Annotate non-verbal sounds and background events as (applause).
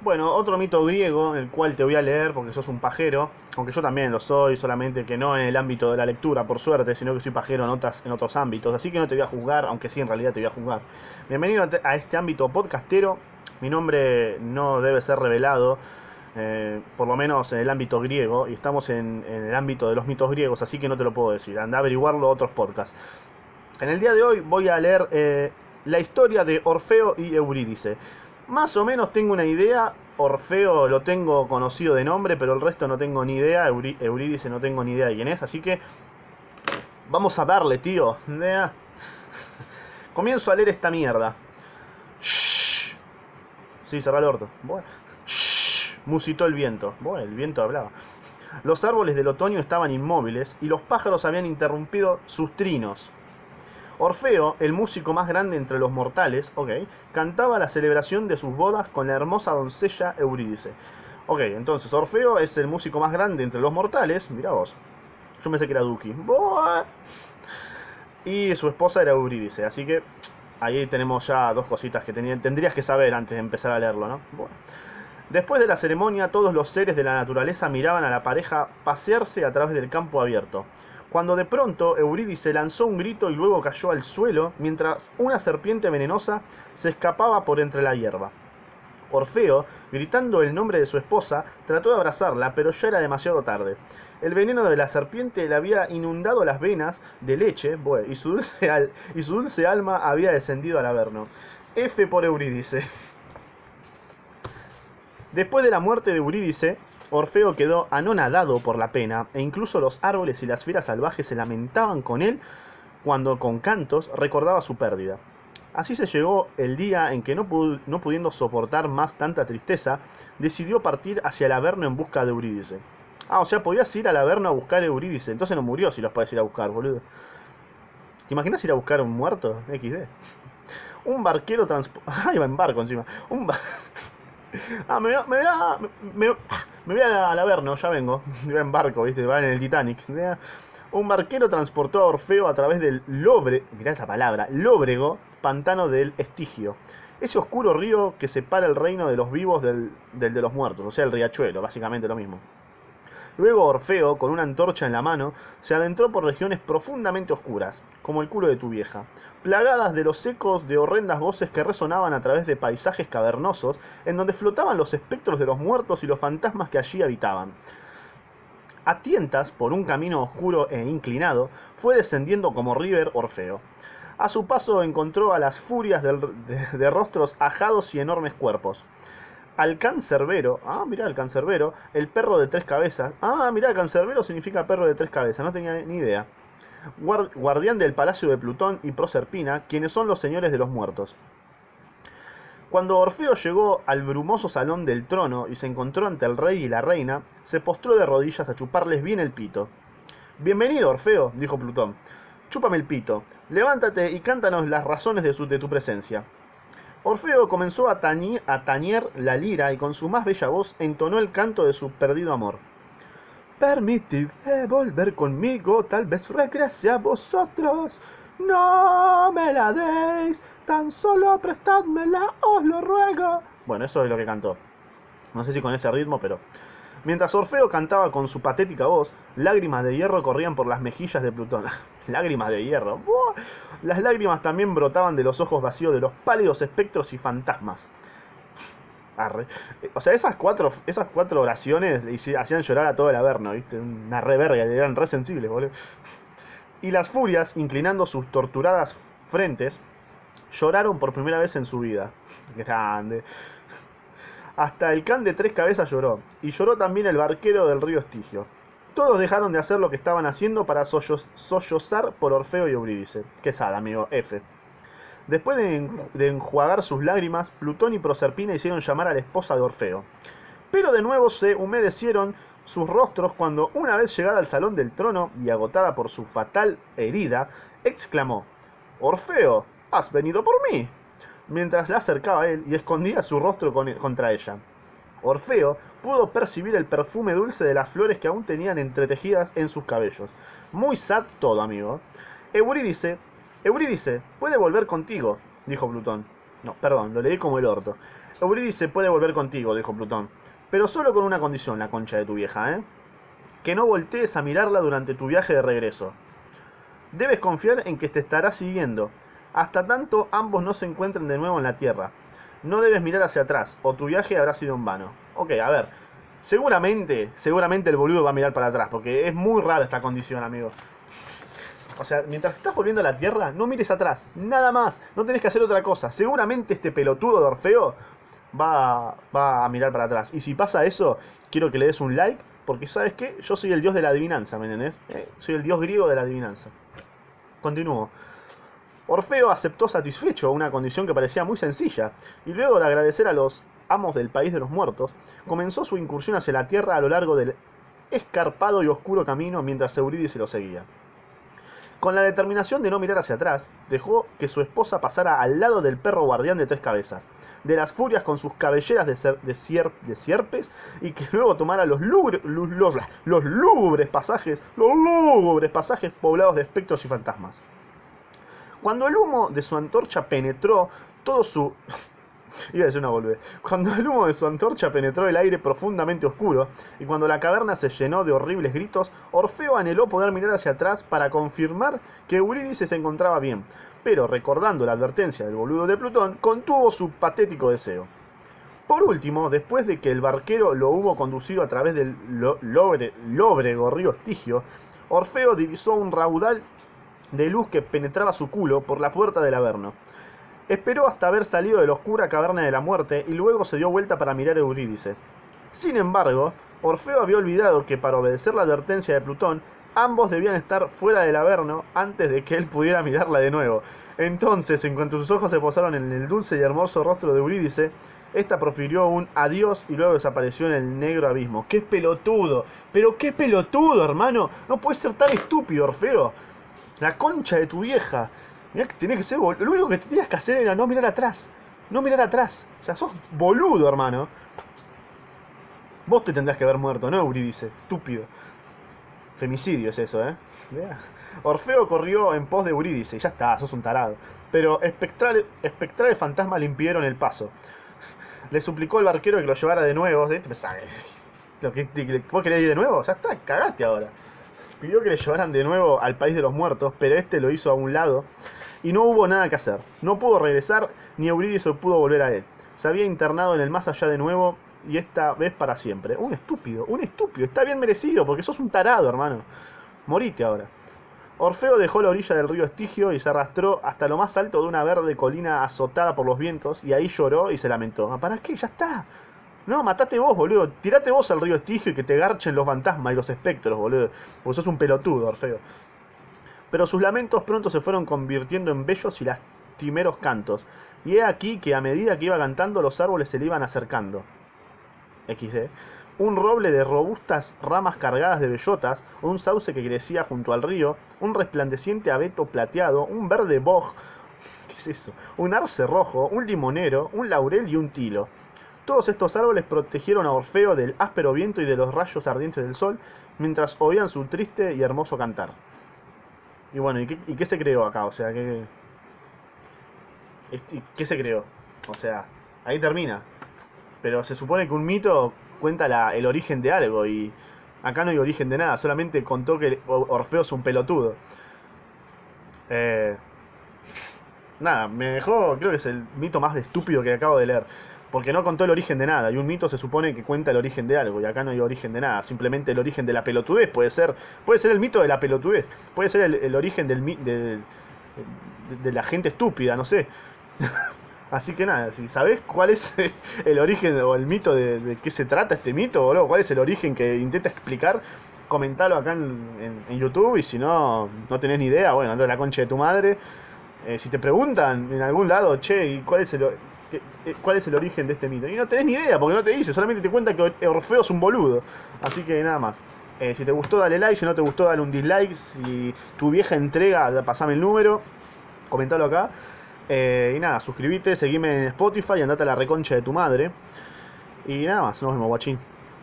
Bueno, otro mito griego, el cual te voy a leer porque sos un pajero, aunque yo también lo soy, solamente que no en el ámbito de la lectura, por suerte, sino que soy pajero en, otras, en otros ámbitos, así que no te voy a juzgar, aunque sí en realidad te voy a juzgar. Bienvenido a te- a este ámbito podcastero, mi nombre no debe ser revelado, eh, por lo menos en el ámbito griego, y estamos en, el ámbito de los mitos griegos, así que no te lo puedo decir, anda a averiguarlo otros podcasts. En el día de hoy voy a leer eh, la historia de Orfeo y Eurídice. Más o menos tengo una idea. Orfeo lo tengo conocido de nombre, pero el resto no tengo ni idea. Eurí- Eurídice no tengo ni idea de quién es. Así que vamos a darle, tío. (laughs) Comienzo a leer esta mierda. Shh. Sí, cerrá el orto. Bueno. Shh. Musitó el viento. Bueno, el viento hablaba. Los árboles del otoño estaban inmóviles y los pájaros habían interrumpido sus trinos. Orfeo, el músico más grande entre los mortales, ok, cantaba la celebración de sus bodas con la hermosa doncella Eurídice. Ok, entonces Orfeo es el músico más grande entre los mortales, mira vos. Yo pensé que era Duki. Y su esposa era Eurídice, así que ahí tenemos ya dos cositas que tendrías que saber antes de empezar a leerlo, ¿no? Bueno. Después de la ceremonia, todos los seres de la naturaleza miraban a la pareja pasearse a través del campo abierto. Cuando de pronto Eurídice lanzó un grito y luego cayó al suelo, mientras una serpiente venenosa se escapaba por entre la hierba. Orfeo, gritando el nombre de su esposa, trató de abrazarla, pero ya era demasiado tarde. El veneno de la serpiente le había inundado las venas de leche, y su dulce, y su dulce alma había descendido al averno. F por Eurídice. Después de la muerte de Eurídice, Orfeo quedó anonadado por la pena, e incluso los árboles y las fieras salvajes se lamentaban con él cuando con cantos recordaba su pérdida. Así se llegó el día en que no, pudiendo soportar más tanta tristeza, decidió partir hacia el Averno en busca de Eurídice. Ah, o sea, podías ir al Averno a buscar a Eurídice, entonces no murió si los podés ir a buscar, boludo. ¿Te imaginas ir a buscar un muerto? XD. Un barquero transpo... (laughs) Ah, iba en barco encima. Un ba- (laughs) Ah, me. Me a... Me, me voy a- al Averno, ya vengo. (laughs) Iba en barco, viste, va en el Titanic. Un barquero transportó a Orfeo a través del Lobre... Mirá esa palabra. Lóbrego, pantano del Estigio. Ese oscuro río que separa el reino de los vivos del, del de los muertos. O sea, el riachuelo, básicamente lo mismo. Luego Orfeo, con una antorcha en la mano, se adentró por regiones profundamente oscuras, como el culo de tu vieja, plagadas de los ecos de horrendas voces que resonaban a través de paisajes cavernosos, en donde flotaban los espectros de los muertos y los fantasmas que allí habitaban. A tientas, por un camino oscuro e inclinado, fue descendiendo como River Orfeo. A su paso encontró a las furias de, de rostros ajados y enormes cuerpos al cancerbero. Ah, mirá, el cancerbero. El perro de tres cabezas. Ah, mirá, cancerbero significa perro de tres cabezas. No tenía ni idea. Guar- guardián del palacio de Plutón y Proserpina, quienes son los señores de los muertos. Cuando Orfeo llegó al brumoso salón del trono y se encontró ante el rey y la reina, se postró de rodillas a chuparles bien el pito. Bienvenido, Orfeo, dijo Plutón. Chúpame el pito. Levántate y cántanos las razones de tu presencia. Orfeo comenzó a, tañi- a tañer la lira y con su más bella voz entonó el canto de su perdido amor. Permitidme volver conmigo, tal vez regrese a vosotros. No me la deis, tan solo prestádmela, os lo ruego. Bueno, eso es lo que cantó. No sé si con ese ritmo, pero... Mientras Orfeo cantaba con su patética voz, lágrimas de hierro corrían por las mejillas de Plutón. (laughs) lágrimas de hierro. ¡Buah! Las lágrimas también brotaban de los ojos vacíos de los pálidos espectros y fantasmas. Arre. O sea, esas cuatro, esas cuatro oraciones hici- hacían llorar a todo el Averno, ¿viste? Una re verga, eran re sensibles, boludo. Y las furias, inclinando sus torturadas frentes, lloraron por primera vez en su vida. Grande. Hasta el can de tres cabezas lloró, y lloró también el barquero del río Estigio. Todos dejaron de hacer lo que estaban haciendo para sollo- sollozar por Orfeo y Eurídice. Quesada, amigo, F. Después de, de enjuagar sus lágrimas, Plutón y Proserpina hicieron llamar a la esposa de Orfeo. Pero de nuevo se humedecieron sus rostros cuando, una vez llegada al salón del trono y agotada por su fatal herida, exclamó: Orfeo, has venido por mí. Mientras la acercaba a él y escondía su rostro con- contra ella. Orfeo pudo percibir el perfume dulce de las flores que aún tenían entretejidas en sus cabellos. Muy sad todo, amigo. Eurídice, Eurídice, puede volver contigo, dijo Plutón. No, perdón, lo leí como el orto. Eurídice puede volver contigo, dijo Plutón. Pero solo con una condición, la concha de tu vieja, ¿eh? Que no voltees a mirarla durante tu viaje de regreso. Debes confiar en que te estará siguiendo, hasta tanto ambos no se encuentren de nuevo en la Tierra. No debes mirar hacia atrás, o tu viaje habrá sido en vano. Ok, a ver. Seguramente, seguramente el boludo va a mirar para atrás, porque es muy rara esta condición, amigo. O sea, mientras estás volviendo a la Tierra, no mires atrás, nada más, no tenés que hacer otra cosa. Seguramente este pelotudo de Orfeo va, va a mirar para atrás. Y si pasa eso, quiero que le des un like, porque sabes qué, yo soy el dios de la adivinanza, ¿me entendés? Eh, soy el dios griego de la adivinanza. Continúo. Orfeo aceptó satisfecho una condición que parecía muy sencilla, y luego de agradecer a los amos del país de los muertos, comenzó su incursión hacia la tierra a lo largo del escarpado y oscuro camino mientras Eurídice lo seguía. Con la determinación de no mirar hacia atrás, dejó que su esposa pasara al lado del perro guardián de tres cabezas, de las furias con sus cabelleras de, de, sierpes, y que luego tomara los, lúgubres, los, los lúgubres pasajes, los lúgubres pasajes poblados de espectros y fantasmas. Cuando el humo de su antorcha penetró todo su (laughs) Iba a decir una volver. Cuando el humo de su antorcha penetró el aire profundamente oscuro, y cuando la caverna se llenó de horribles gritos, Orfeo anheló poder mirar hacia atrás para confirmar que Eurídice se encontraba bien, pero recordando la advertencia del boludo de Plutón, contuvo su patético deseo. Por último, después de que el barquero lo hubo conducido a través del lóbrego río Estigio, Orfeo divisó un raudal de luz que penetraba su culo por la puerta del Averno. Esperó hasta haber salido de la oscura caverna de la muerte y luego se dio vuelta para mirar a Eurídice. Sin embargo, Orfeo había olvidado que para obedecer la advertencia de Plutón, ambos debían estar fuera del Averno antes de que él pudiera mirarla de nuevo. Entonces, en cuanto sus ojos se posaron en el dulce y hermoso rostro de Eurídice, esta profirió un adiós y luego desapareció en el negro abismo. ¡Qué pelotudo! ¡Pero qué pelotudo, hermano! No puede ser tan estúpido, Orfeo. La concha de tu vieja. Mirá que tenés que ser boludo. Lo único que tenías que hacer era no mirar atrás. No mirar atrás. O sea, sos boludo, hermano. Vos te tendrás que haber muerto, ¿no, Eurídice? Estúpido. Femicidio es eso, ¿eh? Orfeo corrió en pos de Eurídice. Ya está, sos un tarado. Pero espectral, espectral fantasma le el paso. Le suplicó al barquero que lo llevara de nuevo. ¿Vos querés ir de nuevo? Ya está, cagate ahora pidió que le llevaran de nuevo al país de los muertos, pero este lo hizo a un lado y no hubo nada que hacer. No pudo regresar, ni Eurídice pudo volver a él. Se había internado en el más allá de nuevo y esta vez para siempre. Un estúpido, un estúpido. Está bien merecido porque sos un tarado, hermano. Morite ahora. Orfeo dejó la orilla del río Estigio y se arrastró hasta lo más alto de una verde colina azotada por los vientos y ahí lloró y se lamentó. Ah, ¿Para qué? Ya está. No, matate vos, boludo. Tirate vos al río Estigio y que te garchen los fantasmas y los espectros, boludo. Porque sos un pelotudo, Orfeo. Pero sus lamentos pronto se fueron convirtiendo en bellos y lastimeros cantos. Y he aquí que a medida que iba cantando los árboles se le iban acercando. XD. Un roble de robustas ramas cargadas de bellotas, un sauce que crecía junto al río, un resplandeciente abeto plateado, un verde boj, ¿qué es eso? Un arce rojo, un limonero, un laurel y un tilo. Todos estos árboles protegieron a Orfeo del áspero viento y de los rayos ardientes del sol, mientras oían su triste y hermoso cantar. Y bueno, ¿y qué, se creó acá? O sea, ¿qué, ¿qué se creó? O sea, ahí termina. Pero se supone que un mito cuenta el origen de algo y acá no hay origen de nada, solamente contó que Orfeo es un pelotudo. Eh, nada, me dejó, creo que es el mito más estúpido que acabo de leer porque no contó el origen de nada. Y un mito se supone que cuenta el origen de algo, y acá no hay origen de nada. Simplemente el origen de la pelotudez puede ser, puede ser el mito de la pelotudez, puede ser el, origen del, de, de la gente estúpida, no sé. (laughs) Así que nada, si sabés cuál es (laughs) el origen o el mito de, qué se trata este mito, o cuál es el origen que intenta explicar, comentalo acá en, YouTube y si no, no tenés ni idea, bueno, anda la concha de tu madre. Eh, si te preguntan en algún lado, che, ¿y cuál es el, eh, cuál es el origen de este mito. Y no tenés ni idea, porque no te dice, solamente te cuenta que Orfeo es un boludo. Así que nada más. Eh, si te gustó, dale like. Si no te gustó, dale un dislike. Si tu vieja entrega, pasame el número. Comentalo acá. Eh, y nada, suscríbete, seguime en Spotify y andate a la reconcha de tu madre. Y nada más, nos vemos, guachín.